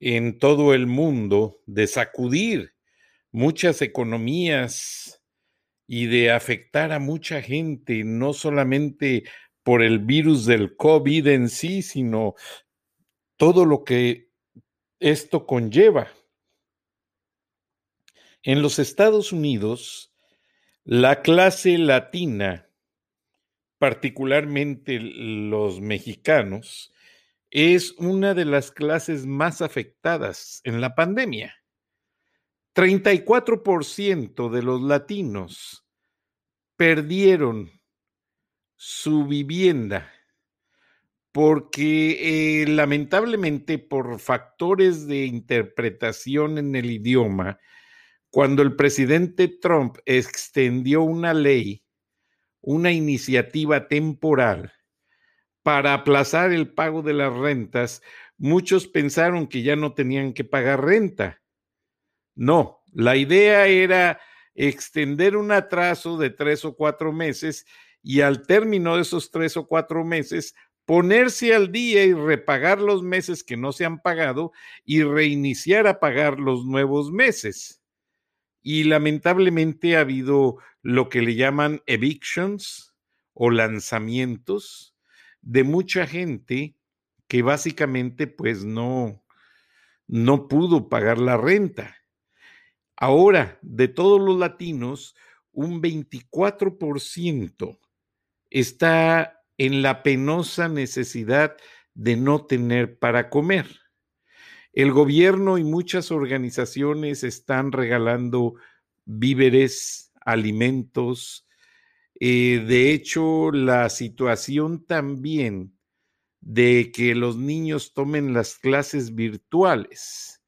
en todo el mundo de sacudir muchas economías y de afectar a mucha gente, no solamente por el virus del COVID en sí, sino todo lo que esto conlleva. En los Estados Unidos, la clase latina, particularmente los mexicanos, es una de las clases más afectadas en la pandemia. 34% de los latinos perdieron su vivienda porque eh, lamentablemente por factores de interpretación en el idioma, cuando el presidente Trump extendió una ley, una iniciativa temporal para aplazar el pago de las rentas, muchos pensaron que ya no tenían que pagar renta. No, la idea era extender un atraso de tres o cuatro meses y al término de esos tres o cuatro meses ponerse al día y repagar los meses que no se han pagado y reiniciar a pagar los nuevos meses. Y lamentablemente ha habido lo que le llaman evictions o lanzamientos, de mucha gente que básicamente pues no, no pudo pagar la renta. Ahora, de todos los latinos, un 24% está en la penosa necesidad de no tener para comer. El gobierno y muchas organizaciones están regalando víveres, alimentos, eh, de hecho, la situación también de que los niños tomen las clases virtuales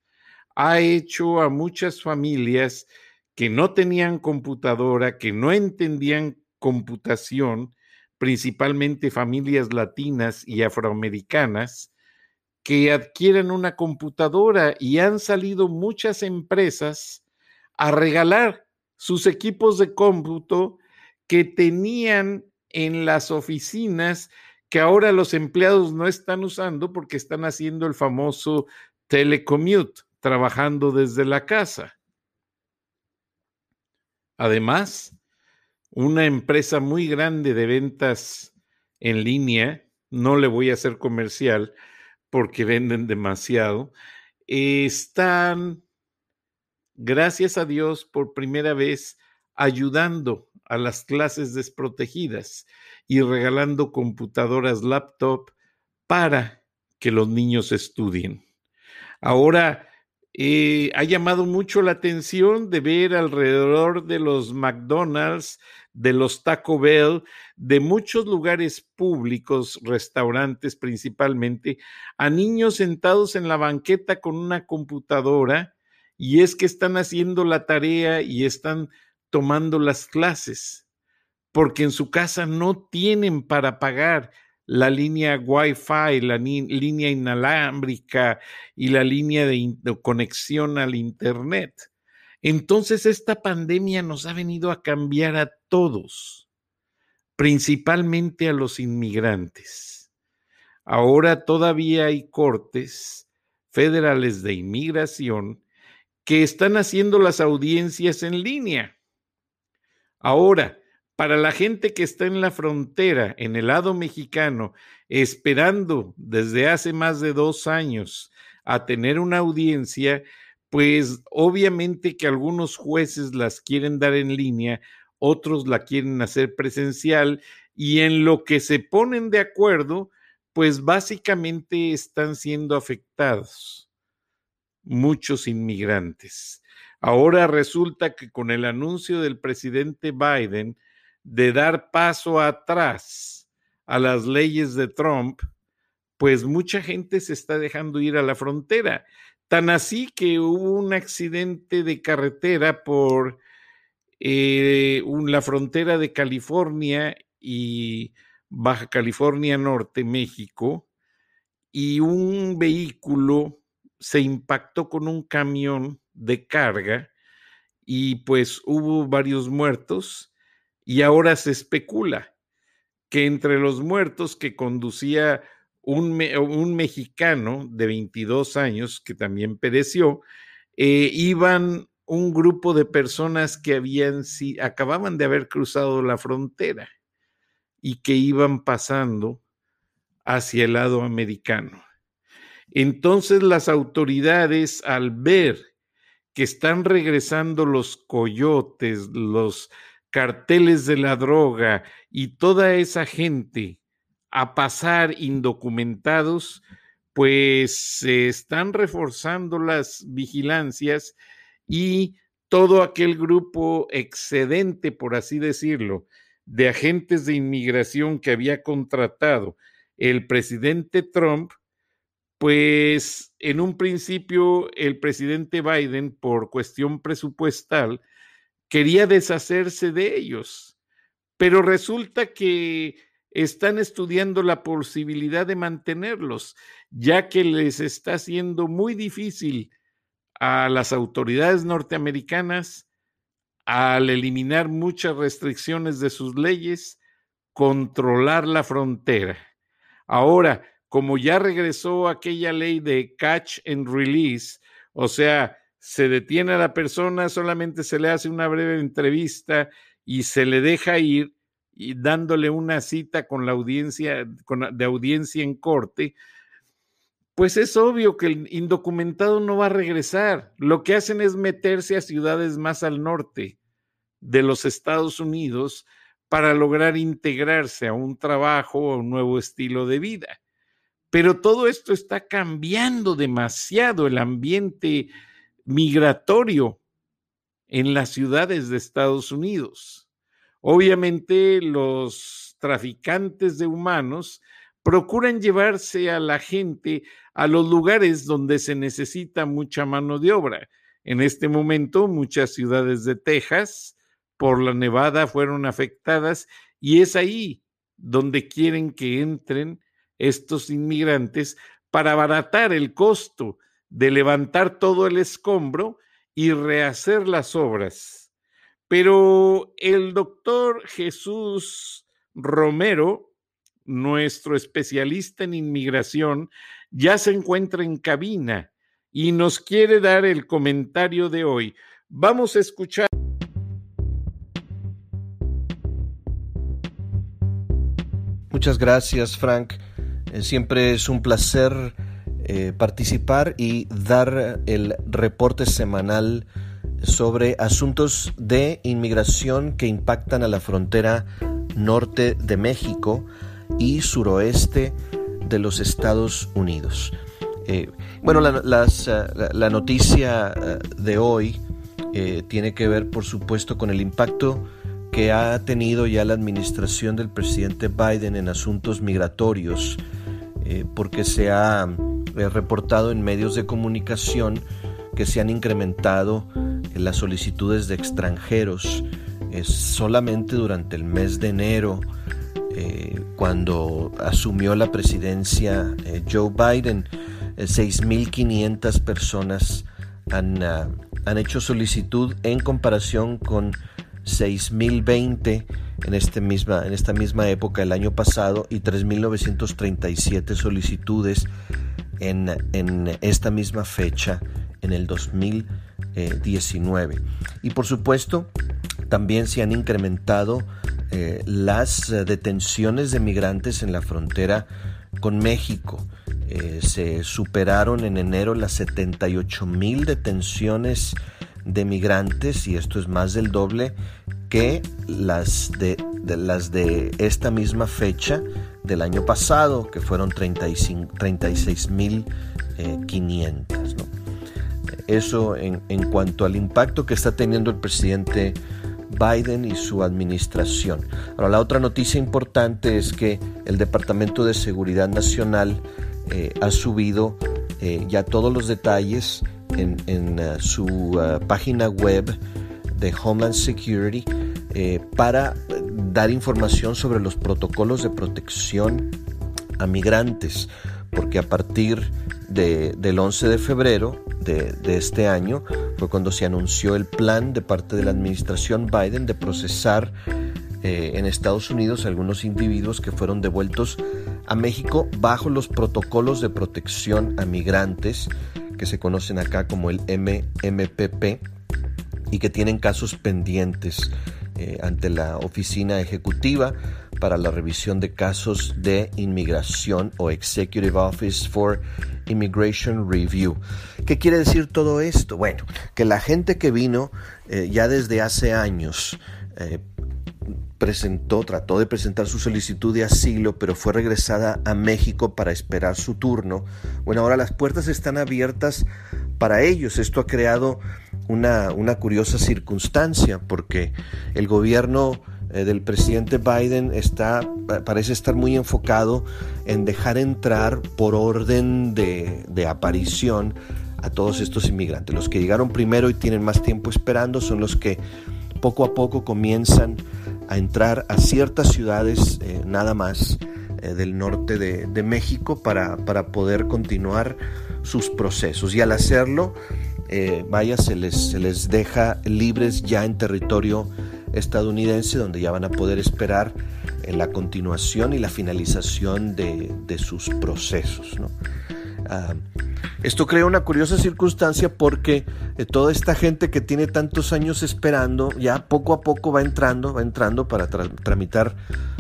ha hecho a muchas familias que no tenían computadora, que no entendían computación, principalmente familias latinas y afroamericanas, que adquieran una computadora y han salido muchas empresas a regalar sus equipos de cómputo que tenían en las oficinas que ahora los empleados no están usando porque están haciendo el famoso telecommute, trabajando desde la casa. Además, una empresa muy grande de ventas en línea, no le voy a hacer comercial porque venden demasiado, están, gracias a Dios, por primera vez ayudando a las clases desprotegidas y regalando computadoras laptop para que los niños estudien. Ahora, eh, ha llamado mucho la atención de ver alrededor de los McDonald's, de los Taco Bell, de muchos lugares públicos, restaurantes principalmente, a niños sentados en la banqueta con una computadora y es que están haciendo la tarea y están tomando las clases, porque en su casa no tienen para pagar la línea Wi-Fi, la línea inalámbrica y la línea de, conexión al Internet. Entonces esta pandemia nos ha venido a cambiar a todos, principalmente a los inmigrantes. Ahora todavía hay cortes federales de inmigración que están haciendo las audiencias en línea. Ahora, para la gente que está en la frontera, en el lado mexicano, esperando desde hace más de dos años a tener una audiencia, pues obviamente que algunos jueces las quieren dar en línea, otros la quieren hacer presencial y en lo que se ponen de acuerdo, pues básicamente están siendo afectados muchos inmigrantes. Ahora resulta que con el anuncio del presidente Biden de dar paso atrás a las leyes de Trump, pues mucha gente se está dejando ir a la frontera. Tan así que hubo un accidente de carretera por eh, la frontera de California y Baja California Norte, México, y un vehículo se impactó con un camión de carga y pues hubo varios muertos y ahora se especula que entre los muertos que conducía un, un mexicano de 22 años que también pereció, eh, iban un grupo de personas que habían, si, acababan de haber cruzado la frontera y que iban pasando hacia el lado americano. Entonces las autoridades, al ver que están regresando los coyotes, los carteles de la droga y toda esa gente a pasar indocumentados, pues se están reforzando las vigilancias y todo aquel grupo excedente, por así decirlo, de agentes de inmigración que había contratado el presidente Trump, pues en un principio el presidente Biden, por cuestión presupuestal, quería deshacerse de ellos, pero resulta que están estudiando la posibilidad de mantenerlos, ya que les está haciendo muy difícil a las autoridades norteamericanas al eliminar muchas restricciones de sus leyes, controlar la frontera. Ahora, como ya regresó aquella ley de catch and release, o sea, se detiene a la persona, solamente se le hace una breve entrevista y se le deja ir y dándole una cita con la audiencia, de audiencia en corte, pues es obvio que el indocumentado no va a regresar. Lo que hacen es meterse a ciudades más al norte de los Estados Unidos para lograr integrarse a un trabajo o un nuevo estilo de vida. Pero todo esto está cambiando demasiado el ambiente migratorio en las ciudades de Estados Unidos. Obviamente los traficantes de humanos procuran llevarse a la gente a los lugares donde se necesita mucha mano de obra. En este momento, muchas ciudades de Texas por la nevada fueron afectadas y es ahí donde quieren que entren estos inmigrantes para abaratar el costo de levantar todo el escombro y rehacer las obras pero el doctor Jesús Romero, nuestro especialista en inmigración, ya se encuentra en cabina y nos quiere dar el comentario de hoy. Vamos a escuchar. Muchas gracias, Frank. Eh, siempre es un placer eh, participar y dar el reporte semanal sobre asuntos de inmigración que impactan a la frontera norte de México y suroeste de los Estados Unidos. Eh, bueno, la, noticia de hoy tiene que ver, por supuesto, con el impacto que ha tenido ya la administración del presidente Biden en asuntos migratorios, porque se ha reportado en medios de comunicación que se han incrementado las solicitudes de extranjeros. solamente durante el mes de enero, eh, cuando asumió la presidencia eh, Joe Biden, 6.500 eh, personas ah, han, hecho solicitud en comparación con 6.020 en, este en esta misma época el año pasado y 3.937 solicitudes en, esta misma fecha en el 2019. Y por supuesto, también se han incrementado eh, las detenciones de migrantes en la frontera con México. Eh, se superaron en enero las 78 mil detenciones de migrantes y esto es más del doble que las de, las de esta misma fecha del año pasado, que fueron 36 mil 500. Eso en, en cuanto al impacto que está teniendo el presidente Biden y su administración. Ahora, la otra noticia importante es que el Departamento de Seguridad Nacional eh, ha subido eh, ya todos los detalles en, uh, su uh, página web de Homeland Security eh, para dar información sobre los protocolos de protección a migrantes, porque a partir del 11 de febrero de, este año fue cuando se anunció el plan de parte de la administración Biden de procesar eh, en Estados Unidos algunos individuos que fueron devueltos a México bajo los protocolos de protección a migrantes que se conocen acá como el MMPP y que tienen casos pendientes eh, ante la oficina ejecutiva para la revisión de casos de inmigración o Executive Office for Immigration Review. ¿Qué quiere decir todo esto? Bueno, que la gente que vino eh, ya desde hace años eh, presentó, trató de presentar su solicitud de asilo, pero fue regresada a México para esperar su turno. Bueno, ahora las puertas están abiertas para ellos. Esto ha creado una, una curiosa circunstancia porque el gobierno eh, del presidente Biden está, parece estar muy enfocado en dejar entrar por orden de, de aparición a todos estos inmigrantes. Los que llegaron primero y tienen más tiempo esperando son los que poco a poco comienzan a entrar a ciertas ciudades eh, nada más eh, del norte de, de México para, para, poder continuar sus procesos. Y al hacerlo, vaya, se les, se les deja libres ya en territorio estadounidense donde ya van a poder esperar la continuación y la finalización de, sus procesos. Esto crea una curiosa circunstancia porque eh, toda esta gente que tiene tantos años esperando ya poco a poco va entrando, va entrando para tramitar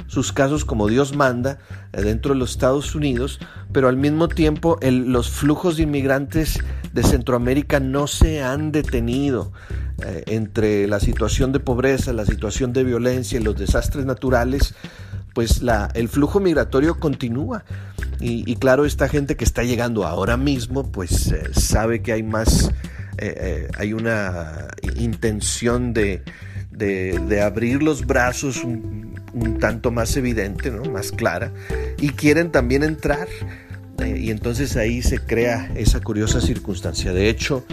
sus casos como Dios manda eh, dentro de los Estados Unidos, pero al mismo tiempo los flujos de inmigrantes de Centroamérica no se han detenido. Eh, entre la situación de pobreza, la situación de violencia y los desastres naturales, pues el flujo migratorio continúa. Y, claro, esta gente que está llegando ahora mismo, pues eh, sabe que hay más, eh, hay una intención de, de, abrir los brazos un, tanto más evidente, ¿no? más clara, y quieren también entrar. y entonces ahí se crea esa curiosa circunstancia. De hecho,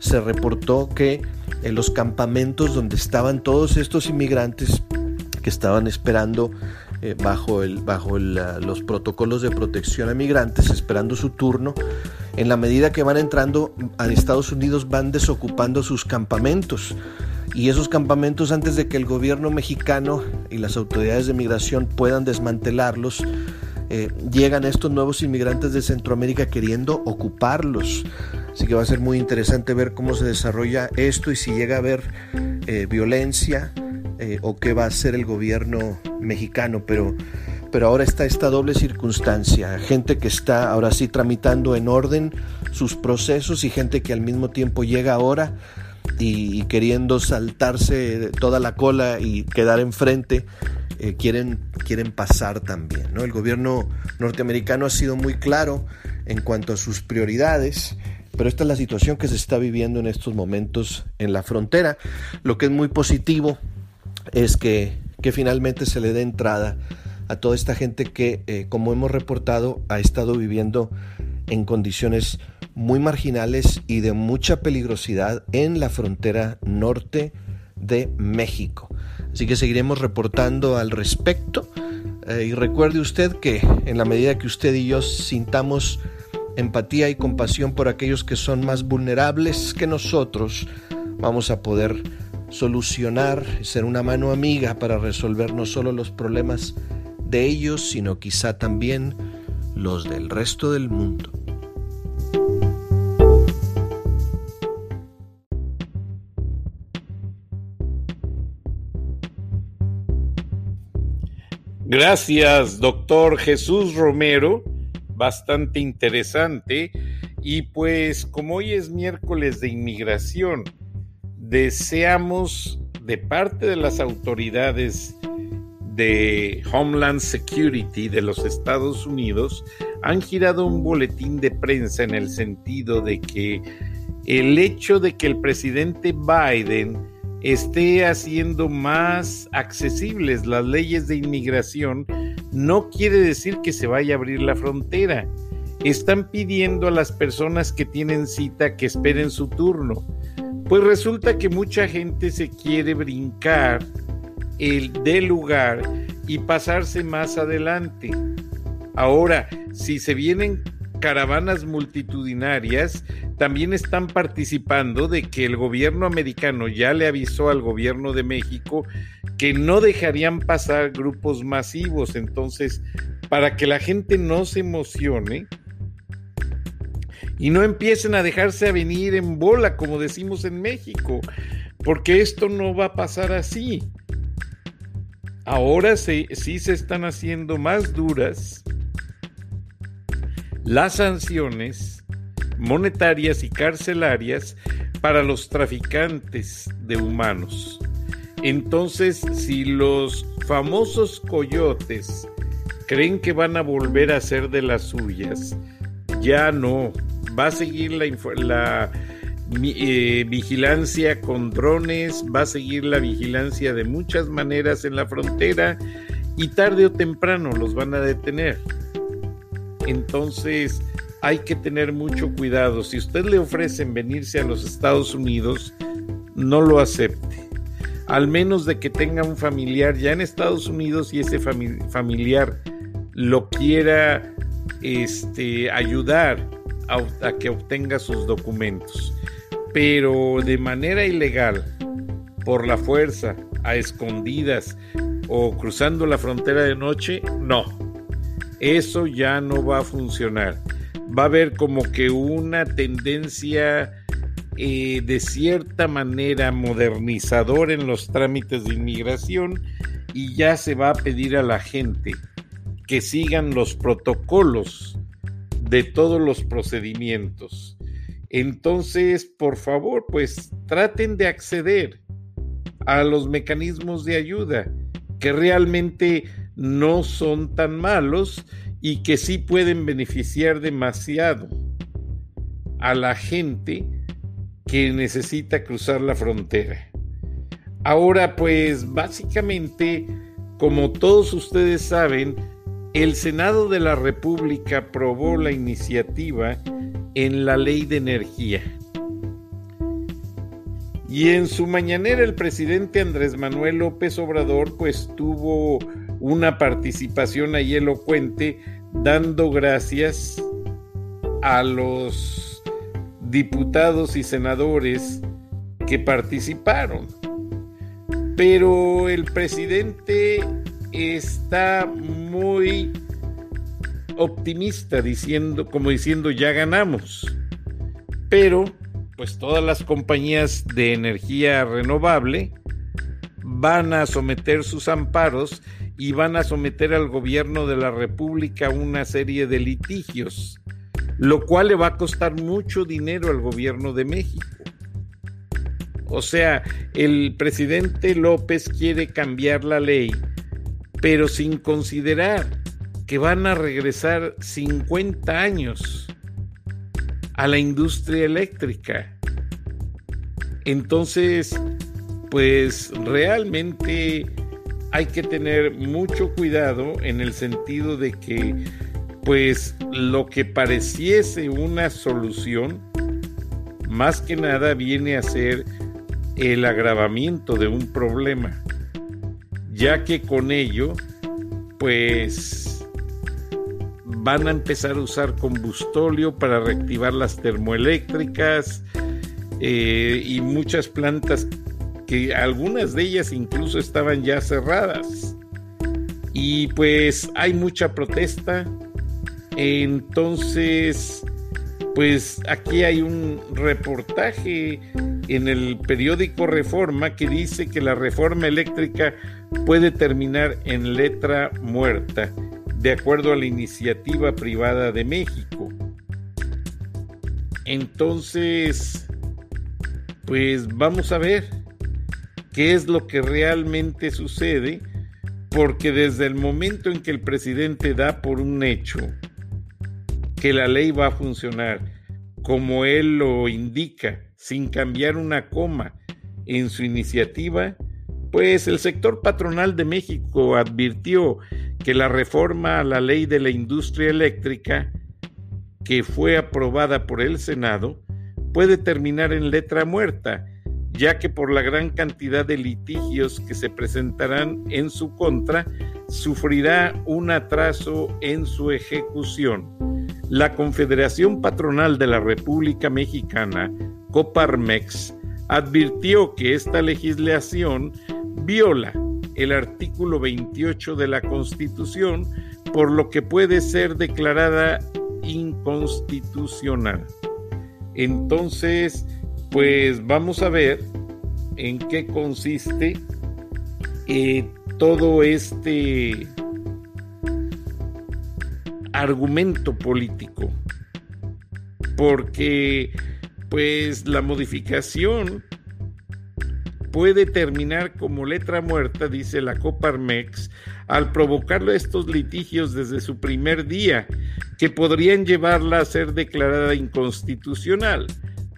se reportó que en los campamentos donde estaban todos estos inmigrantes que estaban esperando eh, bajo, el, bajo los protocolos de protección a migrantes, esperando su turno, en la medida que van entrando a Estados Unidos van desocupando sus campamentos. Y esos campamentos, antes de que el gobierno mexicano y las autoridades de migración puedan desmantelarlos, eh, llegan estos nuevos inmigrantes de Centroamérica queriendo ocuparlos. Así que va a ser muy interesante ver cómo se desarrolla esto y si llega a haber eh, violencia eh, o qué va a hacer el gobierno mexicano. Pero, pero ahora está esta doble circunstancia. Gente que está ahora sí tramitando en orden sus procesos y gente que al mismo tiempo llega ahora y, queriendo saltarse toda la cola y quedar enfrente eh, quieren, quieren pasar también. ¿no? El gobierno norteamericano ha sido muy claro en cuanto a sus prioridades, pero esta es la situación que se está viviendo en estos momentos en la frontera. Lo que es muy positivo es que, que finalmente se le dé entrada a toda esta gente que, eh, como hemos reportado, ha estado viviendo en condiciones muy marginales y de mucha peligrosidad en la frontera norte de México. Así que seguiremos reportando al respecto. Eh, y recuerde usted que en la medida que usted y yo sintamos empatía y compasión por aquellos que son más vulnerables que nosotros, vamos a poder solucionar, ser una mano amiga para resolver no solo los problemas de ellos, sino quizá también los del resto del mundo. Gracias, doctor Jesús Romero, bastante interesante. Y pues como hoy es miércoles de inmigración, deseamos de parte de las autoridades de Homeland Security de los Estados Unidos han girado un boletín de prensa en el sentido de que el hecho de que el presidente Biden esté haciendo más accesibles las leyes de inmigración no quiere decir que se vaya a abrir la frontera. Están pidiendo a las personas que tienen cita que esperen su turno. Pues resulta que mucha gente se quiere brincar el del lugar y pasarse más adelante. Ahora, si se vienen caravanas multitudinarias, también están participando de que el gobierno americano ya le avisó al gobierno de México que no dejarían pasar grupos masivos. Entonces, para que la gente no se emocione y no empiecen a dejarse a venir en bola, como decimos en México, porque esto no va a pasar así. Ahora sí, se están haciendo más duras las sanciones monetarias y carcelarias para los traficantes de humanos. Entonces, si los famosos coyotes creen que van a volver a ser de las suyas, ya no. Va a seguir la, eh, vigilancia con drones, va a seguir la vigilancia de muchas maneras en la frontera y tarde o temprano los van a detener. Entonces hay que tener mucho cuidado. Si usted le ofrecen venirse a los Estados Unidos, no lo acepte. Al menos de que tenga un familiar ya en Estados Unidos y ese familiar lo quiera este, ayudar a que obtenga sus documentos pero de manera ilegal, por la fuerza, a escondidas o cruzando la frontera de noche, no. Eso ya no va a funcionar. Va a haber como que una tendencia eh, de cierta manera modernizadora en los trámites de inmigración y ya se va a pedir a la gente que sigan los protocolos de todos los procedimientos entonces, por favor, pues traten de acceder a los mecanismos de ayuda que realmente no son tan malos y que sí pueden beneficiar demasiado a la gente que necesita cruzar la frontera. Ahora, pues básicamente, como todos ustedes saben, el Senado de la República aprobó la iniciativa en la ley de energía. Y en su mañanera el presidente Andrés Manuel López Obrador pues tuvo una participación ahí elocuente dando gracias a los diputados y senadores que participaron. Pero el presidente está muy optimista diciendo, como diciendo ya ganamos. Pero, pues todas las compañías de energía renovable van a someter sus amparos y van a someter al gobierno de la República una serie de litigios, lo cual le va a costar mucho dinero al gobierno de México. O sea, el presidente López quiere cambiar la ley, pero sin considerar que van a regresar 50 años a la industria eléctrica. Entonces, pues realmente hay que tener mucho cuidado en el sentido de que pues lo que pareciese una solución más que nada viene a ser el agravamiento de un problema, ya que con ello pues van a empezar a usar combustóleo para reactivar las termoeléctricas eh, y muchas plantas que algunas de ellas incluso estaban ya cerradas. Y pues hay mucha protesta. Entonces, pues aquí hay un reportaje en el periódico Reforma que dice que la reforma eléctrica puede terminar en letra muerta de acuerdo a la iniciativa privada de México. Entonces, pues vamos a ver qué es lo que realmente sucede, porque desde el momento en que el presidente da por un hecho que la ley va a funcionar como él lo indica, sin cambiar una coma en su iniciativa, pues el sector patronal de México advirtió que la reforma a la ley de la industria eléctrica, que fue aprobada por el Senado, puede terminar en letra muerta, ya que por la gran cantidad de litigios que se presentarán en su contra, sufrirá un atraso en su ejecución. La Confederación Patronal de la República Mexicana, Coparmex, advirtió que esta legislación viola el artículo 28 de la Constitución, por lo que puede ser declarada inconstitucional. Entonces, pues vamos a ver en qué consiste eh, todo este argumento político, porque pues la modificación puede terminar como letra muerta, dice la Coparmex, al provocarle estos litigios desde su primer día, que podrían llevarla a ser declarada inconstitucional,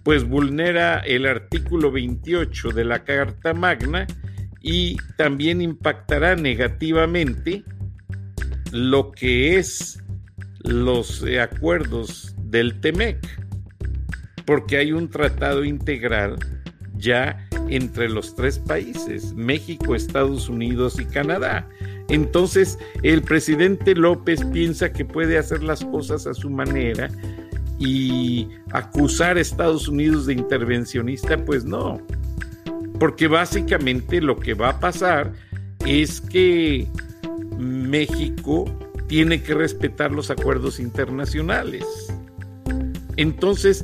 pues vulnera el artículo 28 de la Carta Magna y también impactará negativamente lo que es los acuerdos del TEMEC, porque hay un tratado integral ya entre los tres países, México, Estados Unidos y Canadá. Entonces, el presidente López piensa que puede hacer las cosas a su manera y acusar a Estados Unidos de intervencionista, pues no. Porque básicamente lo que va a pasar es que México tiene que respetar los acuerdos internacionales. Entonces,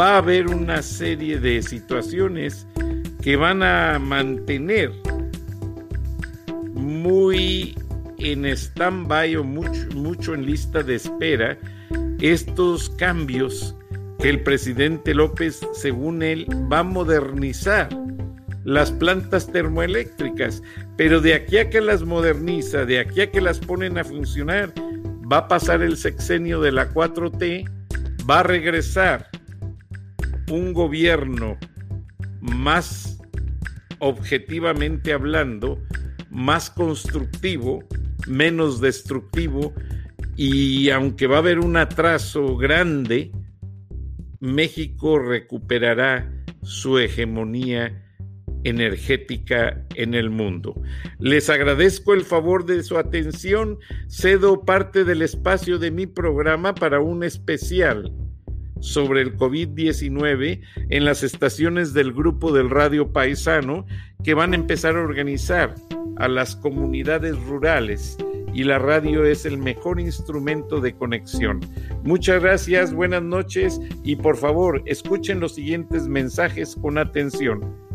va a haber una serie de situaciones que van a mantener muy en stand-by o mucho, en lista de espera estos cambios que el presidente López, según él, va a modernizar las plantas termoeléctricas, pero de aquí a que las moderniza, de aquí a que las ponen a funcionar, va a pasar el sexenio de la 4T, va a regresar un gobierno más objetivamente hablando, más constructivo, menos destructivo, y aunque va a haber un atraso grande, México recuperará su hegemonía energética en el mundo. Les agradezco el favor de su atención. Cedo parte del espacio de mi programa para un especial sobre el COVID-19 en las estaciones del grupo del Radio Paisano que van a empezar a organizar a las comunidades rurales y la radio es el mejor instrumento de conexión. Muchas gracias, buenas noches y por favor escuchen los siguientes mensajes con atención.